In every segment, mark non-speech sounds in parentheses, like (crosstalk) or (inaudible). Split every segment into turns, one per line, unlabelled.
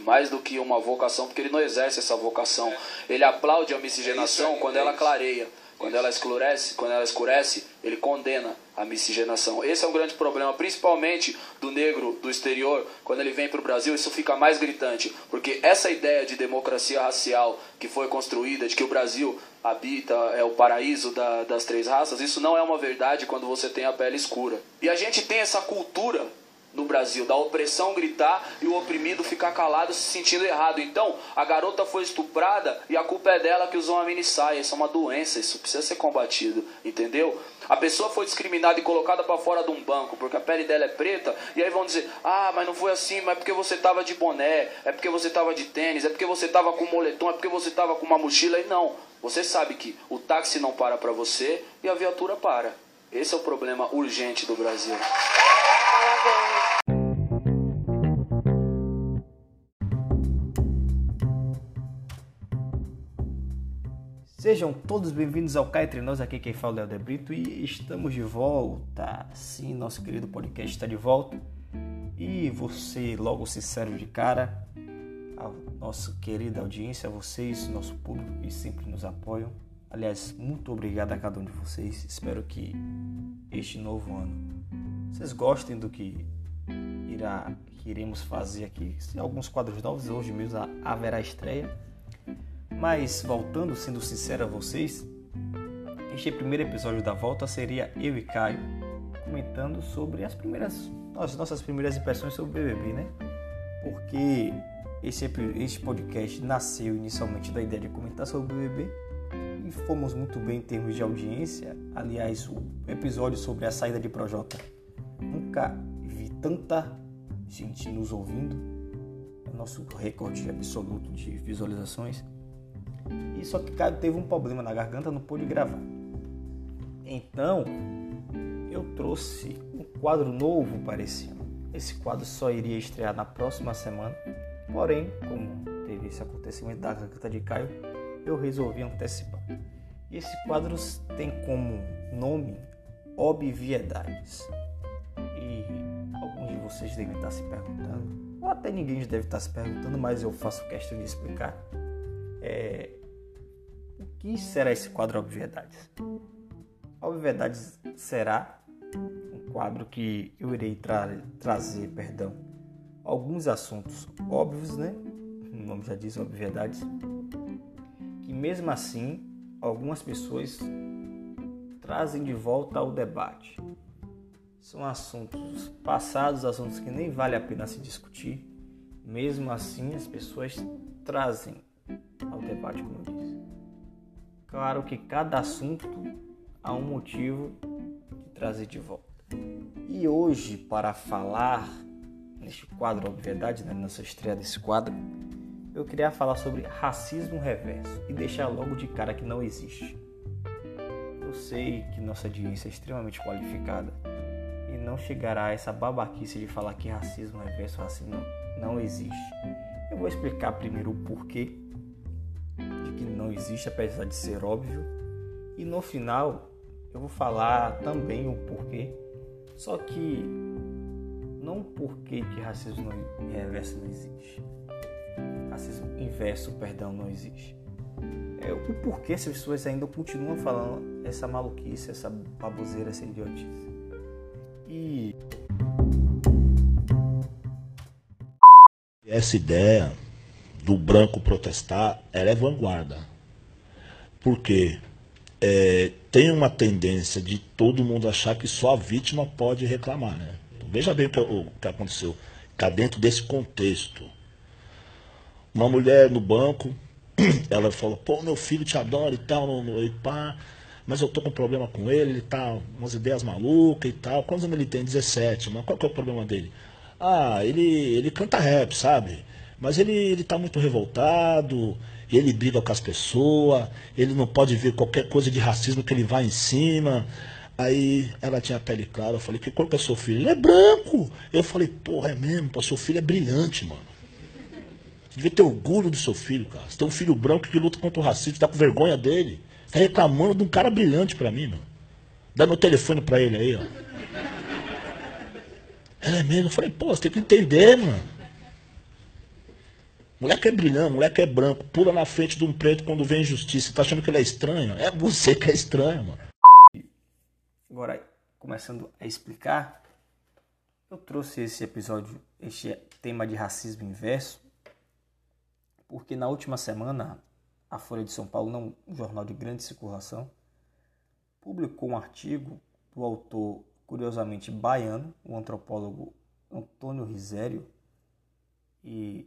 mais do que uma vocação, porque ele não exerce essa vocação. Ele aplaude a miscigenação quando ela clareia. Quando ela escurece, quando ela escurece, ele condena a miscigenação. Esse é um grande problema, principalmente do negro do exterior, quando ele vem para o Brasil, isso fica mais gritante, porque essa ideia de democracia racial que foi construída, de que o Brasil habita, é o paraíso da, das três raças, isso não é uma verdade quando você tem a pele escura. E a gente tem essa cultura no Brasil, da opressão gritar e o oprimido ficar calado se sentindo errado. Então, a garota foi estuprada e a culpa é dela que usou uma mini saia. Isso é uma doença, isso precisa ser combatido, entendeu? A pessoa foi discriminada e colocada para fora de um banco porque a pele dela é preta, e aí vão dizer: "Ah, mas não foi assim, mas é porque você tava de boné, é porque você tava de tênis, é porque você tava com moletom, é porque você tava com uma mochila". E não, você sabe que o táxi não para para você e a viatura para. Esse é o problema urgente do Brasil.
Sejam todos bem-vindos ao Cá Entre Nós, aqui quem fala é o Léo De Brito e estamos de volta. Sim, nosso querido podcast está de volta. E você logo serve de cara, a nossa querida audiência, vocês, nosso público que sempre nos apoiam. Aliás, muito obrigado a cada um de vocês. Espero que este novo ano vocês gostem do que irá, que iremos fazer aqui. Alguns quadros novos, hoje mesmo haverá estreia. Mas voltando, sendo sincero a vocês, este primeiro episódio da volta seria eu e Caio comentando sobre as primeiras as nossas primeiras impressões sobre o BBB, né? Porque esse, este podcast nasceu inicialmente da ideia de comentar sobre o BBB e fomos muito bem em termos de audiência. Aliás, o episódio sobre a saída de Projota Nunca vi tanta gente nos ouvindo. É nosso recorde absoluto de visualizações. E só que Caio teve um problema na garganta, não pôde gravar. Então, eu trouxe um quadro novo para esse ano. Esse quadro só iria estrear na próxima semana. Porém, como teve esse acontecimento da garganta de Caio, eu resolvi antecipar. E esse quadro tem como nome Obviedades vocês devem estar se perguntando, ou até ninguém deve estar se perguntando, mas eu faço questão de explicar. É, que será esse quadro Obviedades? Obviedades será um quadro que eu irei tra trazer, perdão, alguns assuntos óbvios, né? O já diz obviedades, que mesmo assim algumas pessoas trazem de volta ao debate. São assuntos passados, assuntos que nem vale a pena se discutir. Mesmo assim, as pessoas trazem ao debate, como eu. Claro que cada assunto há um motivo de trazer de volta. E hoje, para falar neste quadro, obviedade, né, nossa estreia desse quadro, eu queria falar sobre racismo reverso e deixar logo de cara que não existe. Eu sei que nossa audiência é extremamente qualificada e não chegará a essa babaquice de falar que racismo reverso racismo não, não existe. Eu vou explicar primeiro o porquê não existe, apesar de ser óbvio, e no final eu vou falar também o porquê, só que não o porquê que racismo reverso não existe. Racismo inverso, perdão, não existe. É, o porquê as pessoas ainda continuam falando essa maluquice, essa baboseira, essa idiotice. E
essa ideia do branco protestar, ela é vanguarda. Porque é, tem uma tendência de todo mundo achar que só a vítima pode reclamar. Né? Então, veja bem o que, o que aconteceu. Está dentro desse contexto. Uma mulher no banco, (clears throat) ela falou, pô, meu filho te adora e tal, no, no, e pá mas eu tô com problema com ele, ele tá umas ideias malucas e tal. Quantos anos ele tem? 17, mas qual que é o problema dele? Ah, ele, ele canta rap, sabe? Mas ele, ele tá muito revoltado, ele briga com as pessoas, ele não pode ver qualquer coisa de racismo que ele vai em cima. Aí ela tinha a pele clara, eu falei, que cor que é seu filho? Ele é branco. Eu falei, porra, é mesmo, pô, seu filho é brilhante, mano. Você devia ter orgulho do seu filho, cara. Você tem um filho branco que luta contra o racismo, tá com vergonha dele. Tá reclamando de um cara brilhante pra mim, mano. Dá meu telefone pra ele aí, ó. Ela é mesmo. Eu falei, pô, você tem que entender, mano. Moleque é brilhante, moleque é branco, pula na frente de um preto quando vem injustiça. Tá achando que ele é estranho? É você que é estranho, mano.
Agora, começando a explicar, eu trouxe esse episódio, este tema de racismo inverso, porque na última semana a Folha de São Paulo, não, um jornal de grande circulação, publicou um artigo do autor, curiosamente baiano, o antropólogo Antônio Risério, e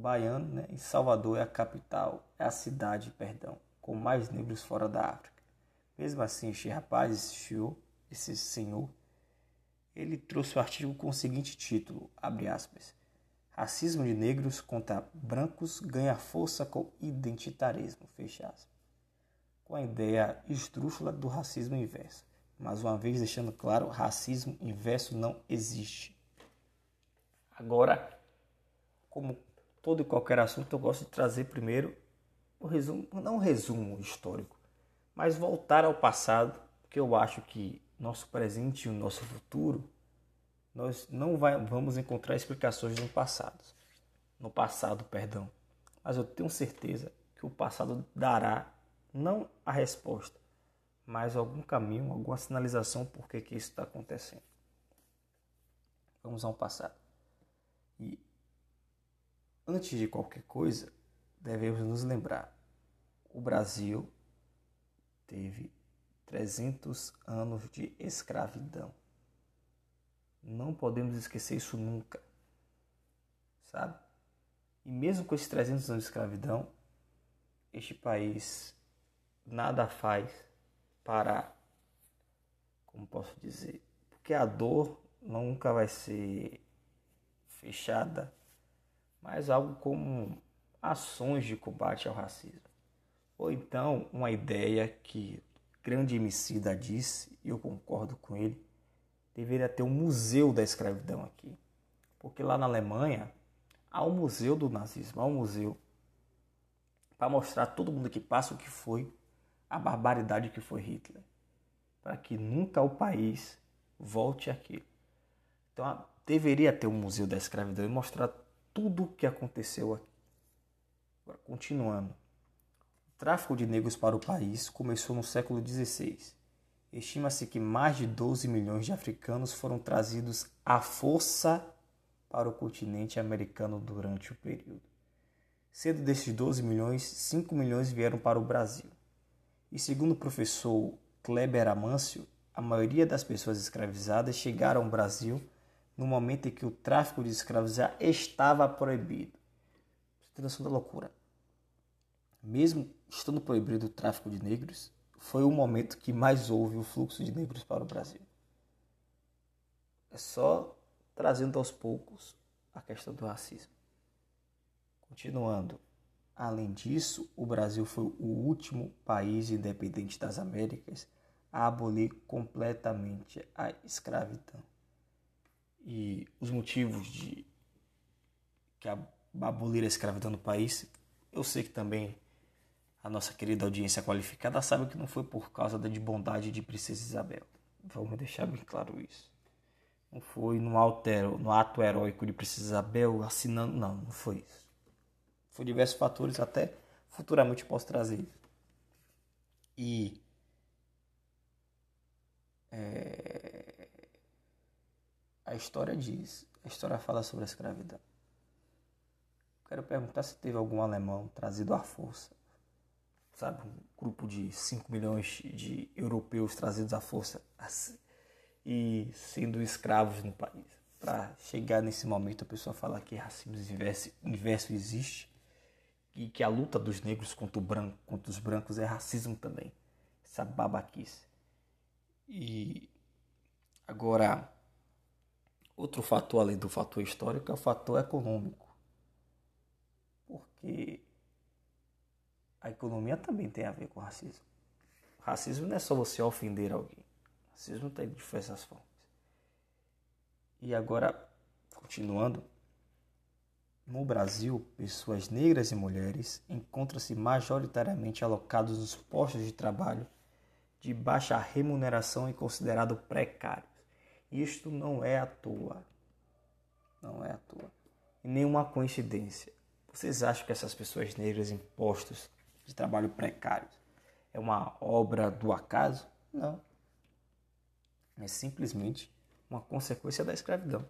baiano, né? em Salvador é a capital, é a cidade, perdão, com mais negros fora da África. Mesmo assim, este rapaz, esse senhor, esse senhor, ele trouxe o artigo com o seguinte título, abre aspas, Racismo de negros contra brancos ganha força com identitarismo, fecha aspas. Com a ideia esdrúxula do racismo inverso. Mais uma vez deixando claro, racismo inverso não existe. Agora, como todo e qualquer assunto, eu gosto de trazer primeiro o resumo, não um resumo histórico, mas voltar ao passado, porque eu acho que nosso presente e o nosso futuro, nós não vai, vamos encontrar explicações no passado. No passado, perdão. Mas eu tenho certeza que o passado dará não a resposta, mas algum caminho, alguma sinalização por que, que isso está acontecendo. Vamos ao passado. E Antes de qualquer coisa, devemos nos lembrar: o Brasil teve 300 anos de escravidão. Não podemos esquecer isso nunca, sabe? E mesmo com esses 300 anos de escravidão, este país nada faz para, como posso dizer, porque a dor nunca vai ser fechada mas algo como ações de combate ao racismo. Ou então uma ideia que grande emicida disse, e eu concordo com ele, deveria ter um museu da escravidão aqui. Porque lá na Alemanha há um museu do nazismo, há um museu para mostrar a todo mundo que passa o que foi a barbaridade que foi Hitler. Para que nunca o país volte aquilo. Então deveria ter um museu da escravidão e mostrar tudo o que aconteceu aqui. Agora, continuando. O tráfico de negros para o país começou no século XVI. Estima-se que mais de 12 milhões de africanos foram trazidos à força para o continente americano durante o período. Sendo desses 12 milhões, 5 milhões vieram para o Brasil. E segundo o professor Kleber Amâncio, a maioria das pessoas escravizadas chegaram ao Brasil no momento em que o tráfico de escravos já estava proibido. Noção da loucura. Mesmo estando proibido o tráfico de negros, foi o momento que mais houve o fluxo de negros para o Brasil. É só trazendo aos poucos a questão do racismo. Continuando. Além disso, o Brasil foi o último país independente das Américas a abolir completamente a escravidão e os motivos de que abolir a escravidão no país, eu sei que também a nossa querida audiência qualificada sabe que não foi por causa da de bondade de Princesa Isabel. Vamos deixar bem claro isso. Não foi no, altero, no ato heróico de Princesa Isabel assinando, não, não foi isso. Foi diversos fatores, até futuramente posso trazer. E é, a história diz, a história fala sobre a escravidão. Quero perguntar se teve algum alemão trazido à força, sabe, um grupo de 5 milhões de europeus trazidos à força e sendo escravos no país. Para chegar nesse momento a pessoa falar que racismo inverso, inverso existe e que a luta dos negros contra, branco, contra os brancos é racismo também. Essa babaquice. E agora Outro fator além do fator histórico é o fator econômico. Porque a economia também tem a ver com racismo. racismo não é só você ofender alguém. racismo tem diversas formas. E agora, continuando, no Brasil, pessoas negras e mulheres encontram-se majoritariamente alocados nos postos de trabalho de baixa remuneração e considerado precário. Isto não é à toa. Não é à toa. E nenhuma coincidência. Vocês acham que essas pessoas negras impostos de trabalho precário é uma obra do acaso? Não. É simplesmente uma consequência da escravidão.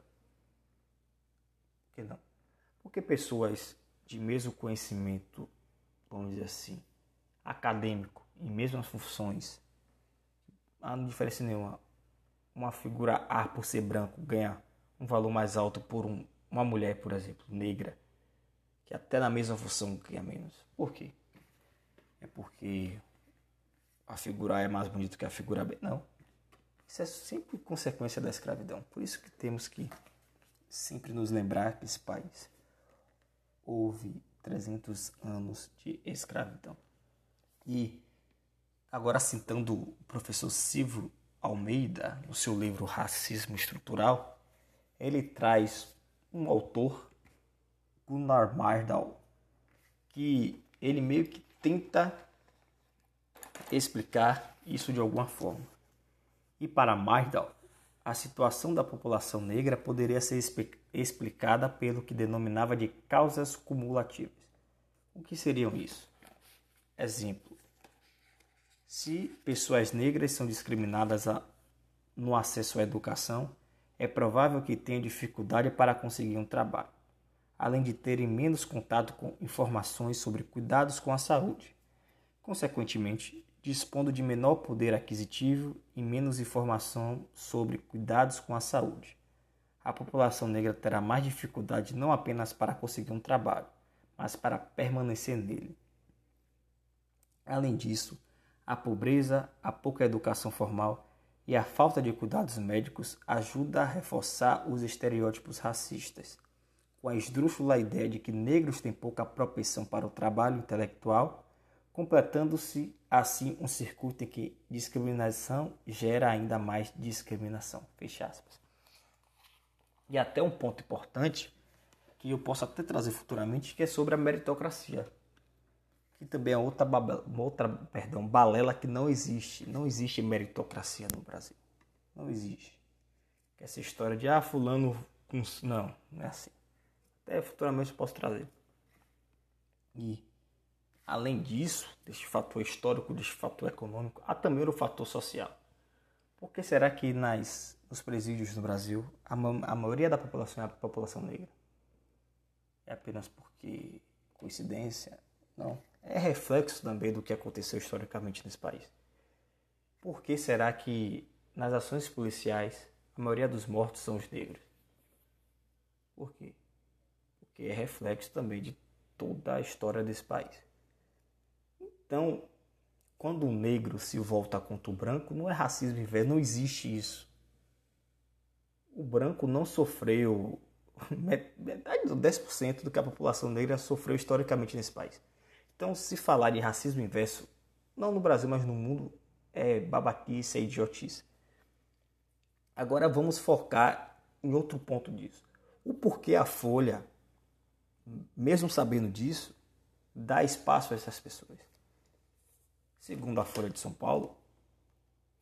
Por que não? Porque pessoas de mesmo conhecimento, vamos dizer assim, acadêmico, em mesmas funções, não há diferença nenhuma. Uma figura A por ser branco ganha um valor mais alto por um, uma mulher, por exemplo, negra, que até na mesma função ganha menos. Por quê? É porque a figura A é mais bonita que a figura B? Não. Isso é sempre consequência da escravidão. Por isso que temos que sempre nos lembrar que esse país houve 300 anos de escravidão. E agora citando o professor Silvio Almeida, no seu livro Racismo Estrutural, ele traz um autor, Gunnar Myrdal, que ele meio que tenta explicar isso de alguma forma. E para Myrdal, a situação da população negra poderia ser explicada pelo que denominava de causas cumulativas. O que seriam isso? Exemplo: se pessoas negras são discriminadas a, no acesso à educação, é provável que tenham dificuldade para conseguir um trabalho, além de terem menos contato com informações sobre cuidados com a saúde. Consequentemente, dispondo de menor poder aquisitivo e menos informação sobre cuidados com a saúde. A população negra terá mais dificuldade não apenas para conseguir um trabalho, mas para permanecer nele. Além disso, a pobreza, a pouca educação formal e a falta de cuidados médicos ajuda a reforçar os estereótipos racistas, com a esdrúxula ideia de que negros têm pouca propensão para o trabalho intelectual completando-se assim um circuito em que discriminação gera ainda mais discriminação. Fecha aspas. E até um ponto importante que eu posso até trazer futuramente, que é sobre a meritocracia. Que também é outra, outra perdão, balela que não existe. Não existe meritocracia no Brasil. Não existe. Essa história de, ah, fulano... Não, não é assim. Até futuramente eu posso trazer. E Além disso, deste fator histórico, deste fator econômico, há também o fator social. Por que será que nas, nos presídios no Brasil a, a maioria da população é a população negra? É apenas porque coincidência? Não. É reflexo também do que aconteceu historicamente nesse país. Por que será que nas ações policiais a maioria dos mortos são os negros? Por quê? Porque é reflexo também de toda a história desse país. Então, quando o negro se volta contra o branco, não é racismo inverso, não existe isso. O branco não sofreu (laughs) metade do 10% do que a população negra sofreu historicamente nesse país. Então, se falar de racismo inverso, não no Brasil, mas no mundo, é babaquice, é idiotice. Agora vamos focar em outro ponto disso. O porquê a Folha, mesmo sabendo disso, dá espaço a essas pessoas. Segundo a Folha de São Paulo,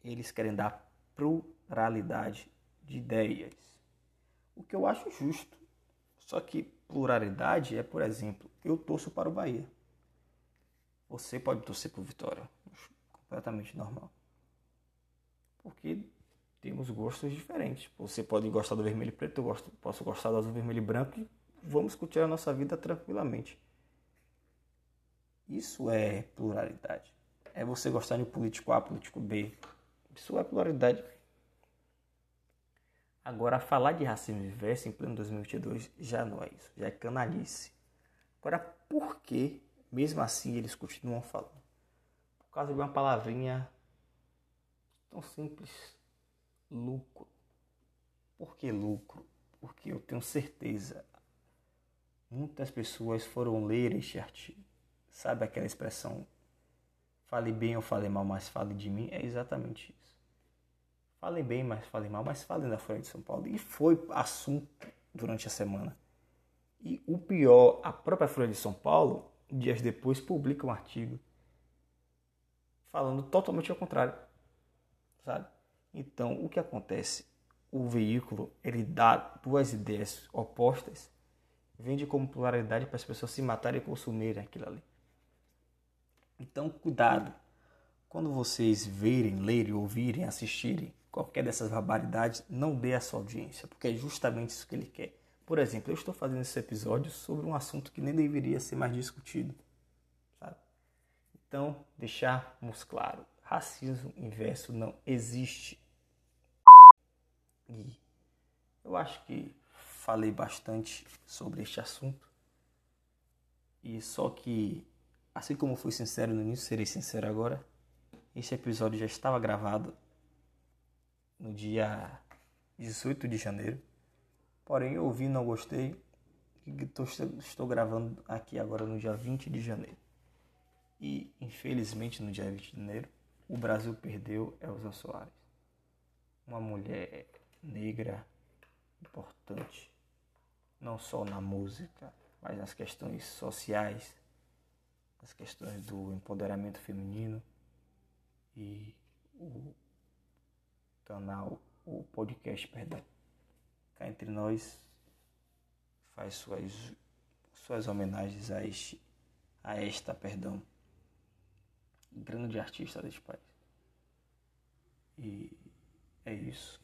eles querem dar pluralidade de ideias. O que eu acho justo. Só que pluralidade é, por exemplo, eu torço para o Bahia. Você pode torcer o Vitória. Completamente normal. Porque temos gostos diferentes. Você pode gostar do vermelho e preto, eu gosto, posso gostar do azul, vermelho e branco e vamos curtir a nossa vida tranquilamente. Isso é pluralidade é você gostar de político A, político B. Isso é pluralidade. Agora, falar de racismo inverso em pleno 2022 já não é isso, já é canalice. Agora, por que, mesmo assim, eles continuam falando? Por causa de uma palavrinha tão simples: lucro. Por que lucro? Porque eu tenho certeza, muitas pessoas foram ler este artigo. Sabe aquela expressão Fale bem ou fale mal, mas fale de mim, é exatamente isso. Fale bem, mas fale mal, mas fale da Folha de São Paulo. E foi assunto durante a semana. E o pior, a própria Folha de São Paulo, dias depois, publica um artigo falando totalmente ao contrário, sabe? Então, o que acontece? O veículo, ele dá duas ideias opostas vende como pluralidade para as pessoas se matarem e consumirem aquilo ali. Então, cuidado. Quando vocês verem, lerem, ouvirem, assistirem qualquer dessas barbaridades, não dê a sua audiência, porque é justamente isso que ele quer. Por exemplo, eu estou fazendo esse episódio sobre um assunto que nem deveria ser mais discutido. Sabe? Então, deixarmos claro, racismo inverso não existe. E eu acho que falei bastante sobre este assunto. E só que, assim como fui sincero no início, serei sincero agora. Este episódio já estava gravado no dia 18 de janeiro. Porém, eu ouvi não gostei. Estou gravando aqui agora no dia 20 de janeiro. E, infelizmente, no dia 20 de janeiro, o Brasil perdeu Elza Soares. Uma mulher negra importante, não só na música, mas nas questões sociais, nas questões do empoderamento feminino e o canal, o podcast, perdão, cá entre nós faz suas, suas homenagens a este, a esta, perdão, grande artista deste país. E é isso.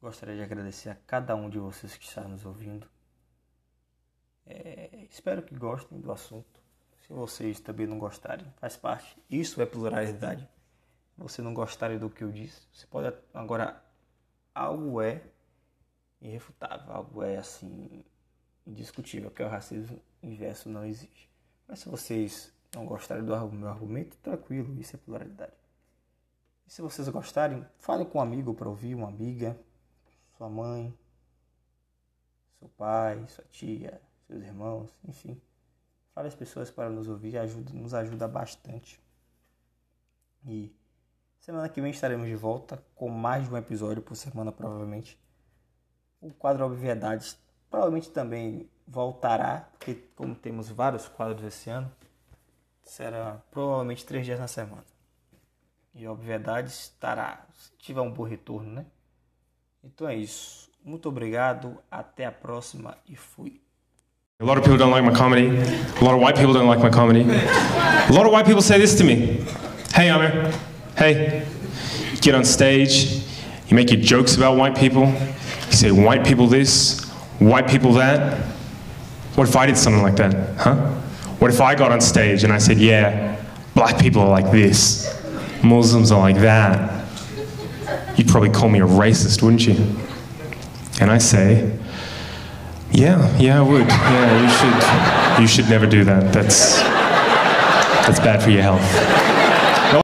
Gostaria de agradecer a cada um de vocês que está nos ouvindo. É, espero que gostem do assunto. Se vocês também não gostarem, faz parte. Isso é pluralidade. Você não gostarem do que eu disse, você pode agora algo é irrefutável, algo é assim indiscutível, que é o racismo inverso não existe. Mas se vocês não gostarem do meu argumento, tranquilo, isso é pluralidade. E se vocês gostarem, fale com um amigo para ouvir, uma amiga, sua mãe, seu pai, sua tia, seus irmãos, enfim. Fale as pessoas para nos ouvir, ajuda, nos ajuda bastante. E semana que vem estaremos de volta com mais de um episódio por semana, provavelmente. O quadro Obviedades provavelmente também voltará, porque como temos vários quadros esse ano, será provavelmente três dias na semana. E obviedade estará, se tiver um bom retorno, né? Então é isso. Muito obrigado, até a próxima e fui.
A lot of people don't like my comedy. A lot of white people don't like my comedy. A lot of white people say this to me. Hey, Amir. Hey. You get on stage, you make your jokes about white people. Say white people this, white people that. What if I did something like that? Huh? What if I got on stage and I said, yeah, black people are like this, Muslims are like that? You'd probably call me a racist, wouldn't you? And I say, yeah, yeah, I would. Yeah, you should, you should never do that. That's, that's bad for your health.